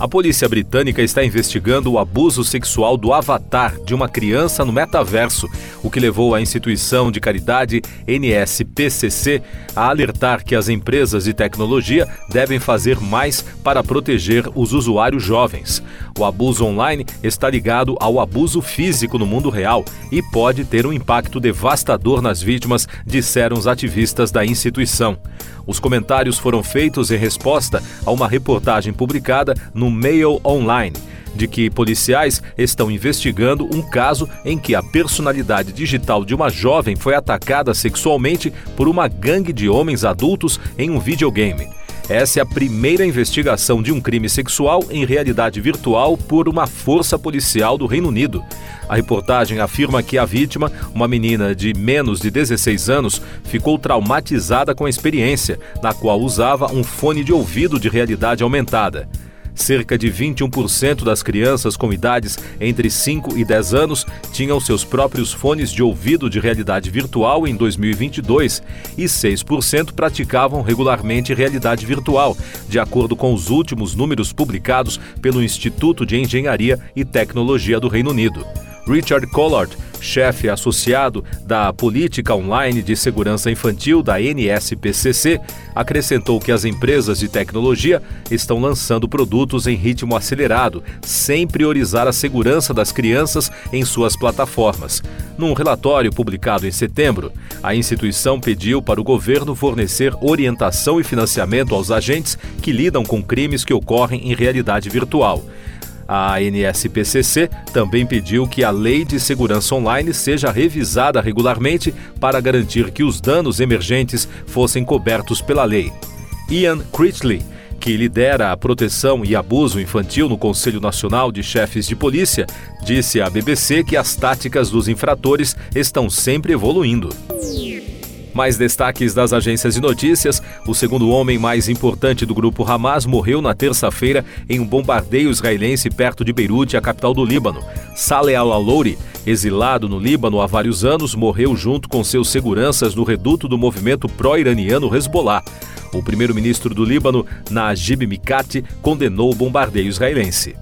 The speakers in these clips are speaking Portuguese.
A polícia britânica está investigando o abuso sexual do avatar de uma criança no metaverso, o que levou a instituição de caridade NSPCC a alertar que as empresas de tecnologia devem fazer mais para proteger os usuários jovens. O abuso online está ligado ao abuso físico no mundo real e pode ter um impacto devastador nas vítimas, disseram os ativistas da instituição. Os comentários foram feitos em resposta a uma reportagem publicada no Mail Online de que policiais estão investigando um caso em que a personalidade digital de uma jovem foi atacada sexualmente por uma gangue de homens adultos em um videogame. Essa é a primeira investigação de um crime sexual em realidade virtual por uma força policial do Reino Unido. A reportagem afirma que a vítima, uma menina de menos de 16 anos, ficou traumatizada com a experiência, na qual usava um fone de ouvido de realidade aumentada. Cerca de 21% das crianças com idades entre 5 e 10 anos tinham seus próprios fones de ouvido de realidade virtual em 2022 e 6% praticavam regularmente realidade virtual, de acordo com os últimos números publicados pelo Instituto de Engenharia e Tecnologia do Reino Unido. Richard Collard, chefe associado da Política Online de Segurança Infantil da NSPCC, acrescentou que as empresas de tecnologia estão lançando produtos em ritmo acelerado, sem priorizar a segurança das crianças em suas plataformas. Num relatório publicado em setembro, a instituição pediu para o governo fornecer orientação e financiamento aos agentes que lidam com crimes que ocorrem em realidade virtual. A NSPCC também pediu que a Lei de Segurança Online seja revisada regularmente para garantir que os danos emergentes fossem cobertos pela lei. Ian Critchley, que lidera a proteção e abuso infantil no Conselho Nacional de Chefes de Polícia, disse à BBC que as táticas dos infratores estão sempre evoluindo. Mais destaques das agências de notícias: o segundo homem mais importante do grupo Hamas morreu na terça-feira em um bombardeio israelense perto de Beirute, a capital do Líbano. Saleh al-Alouri, exilado no Líbano há vários anos, morreu junto com seus seguranças no reduto do movimento pró-iraniano Hezbollah. O primeiro-ministro do Líbano, Najib Mikati, condenou o bombardeio israelense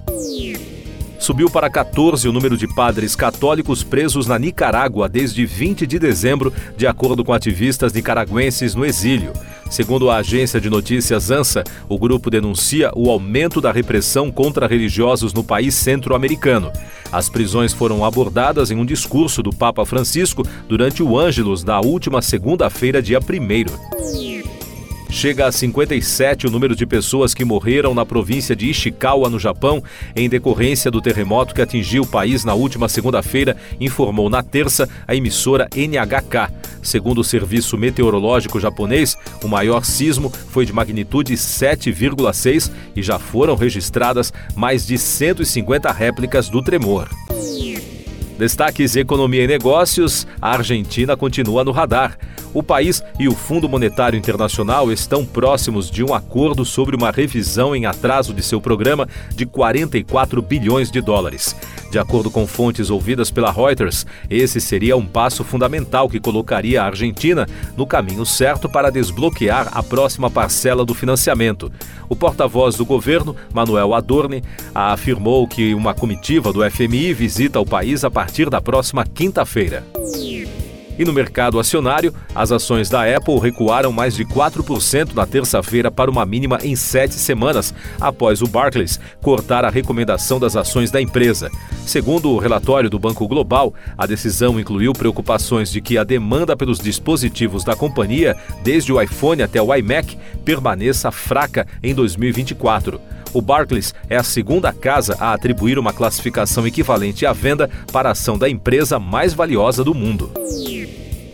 subiu para 14 o número de padres católicos presos na Nicarágua desde 20 de dezembro, de acordo com ativistas nicaragüenses no exílio. Segundo a agência de notícias ANSA, o grupo denuncia o aumento da repressão contra religiosos no país centro-americano. As prisões foram abordadas em um discurso do Papa Francisco durante o Ângelus da última segunda-feira, dia 1. Chega a 57 o número de pessoas que morreram na província de Ishikawa, no Japão, em decorrência do terremoto que atingiu o país na última segunda-feira, informou na terça a emissora NHK. Segundo o Serviço Meteorológico Japonês, o maior sismo foi de magnitude 7,6 e já foram registradas mais de 150 réplicas do tremor. Destaques Economia e Negócios: a Argentina continua no radar. O país e o Fundo Monetário Internacional estão próximos de um acordo sobre uma revisão em atraso de seu programa de 44 bilhões de dólares. De acordo com fontes ouvidas pela Reuters, esse seria um passo fundamental que colocaria a Argentina no caminho certo para desbloquear a próxima parcela do financiamento. O porta-voz do governo, Manuel Adorni, afirmou que uma comitiva do FMI visita o país a partir da próxima quinta-feira. E no mercado acionário, as ações da Apple recuaram mais de 4% na terça-feira para uma mínima em sete semanas, após o Barclays cortar a recomendação das ações da empresa. Segundo o relatório do Banco Global, a decisão incluiu preocupações de que a demanda pelos dispositivos da companhia, desde o iPhone até o iMac, permaneça fraca em 2024. O Barclays é a segunda casa a atribuir uma classificação equivalente à venda para a ação da empresa mais valiosa do mundo.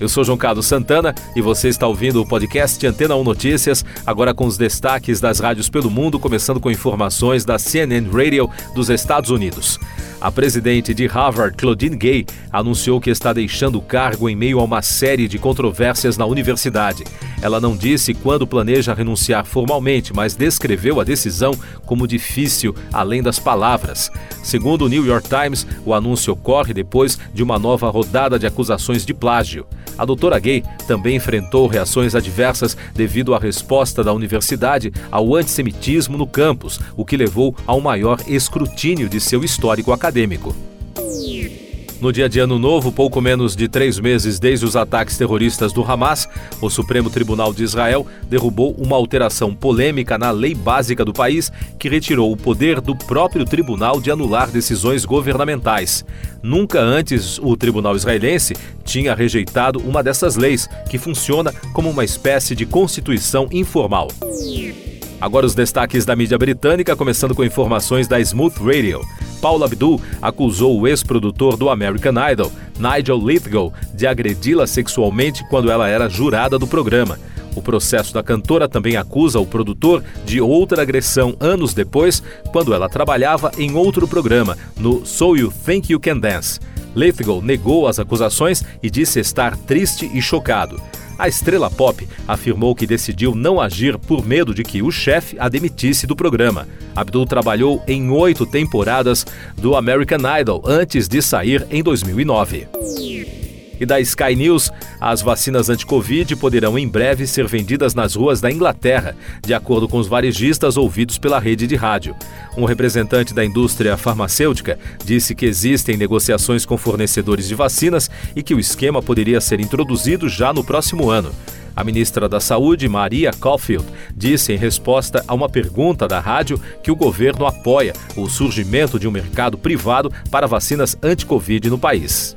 Eu sou João Carlos Santana e você está ouvindo o podcast Antena 1 Notícias, agora com os destaques das rádios pelo mundo, começando com informações da CNN Radio dos Estados Unidos. A presidente de Harvard, Claudine Gay, anunciou que está deixando o cargo em meio a uma série de controvérsias na universidade. Ela não disse quando planeja renunciar formalmente, mas descreveu a decisão como difícil, além das palavras. Segundo o New York Times, o anúncio ocorre depois de uma nova rodada de acusações de plágio. A doutora Gay também enfrentou reações adversas devido à resposta da universidade ao antissemitismo no campus, o que levou ao maior escrutínio de seu histórico acadêmico. No dia de Ano Novo, pouco menos de três meses desde os ataques terroristas do Hamas, o Supremo Tribunal de Israel derrubou uma alteração polêmica na lei básica do país que retirou o poder do próprio tribunal de anular decisões governamentais. Nunca antes o tribunal israelense tinha rejeitado uma dessas leis, que funciona como uma espécie de constituição informal. Agora os destaques da mídia britânica, começando com informações da Smooth Radio. Paula Abdul acusou o ex-produtor do American Idol, Nigel Lithgow, de agredi-la sexualmente quando ela era jurada do programa. O processo da cantora também acusa o produtor de outra agressão anos depois, quando ela trabalhava em outro programa, no So You Think You Can Dance. Lithgow negou as acusações e disse estar triste e chocado. A estrela pop afirmou que decidiu não agir por medo de que o chefe a demitisse do programa. Abdul trabalhou em oito temporadas do American Idol antes de sair em 2009. E da Sky News, as vacinas anti-Covid poderão em breve ser vendidas nas ruas da Inglaterra, de acordo com os varejistas ouvidos pela rede de rádio. Um representante da indústria farmacêutica disse que existem negociações com fornecedores de vacinas e que o esquema poderia ser introduzido já no próximo ano. A ministra da Saúde, Maria Caulfield, disse em resposta a uma pergunta da rádio que o governo apoia o surgimento de um mercado privado para vacinas anti-Covid no país.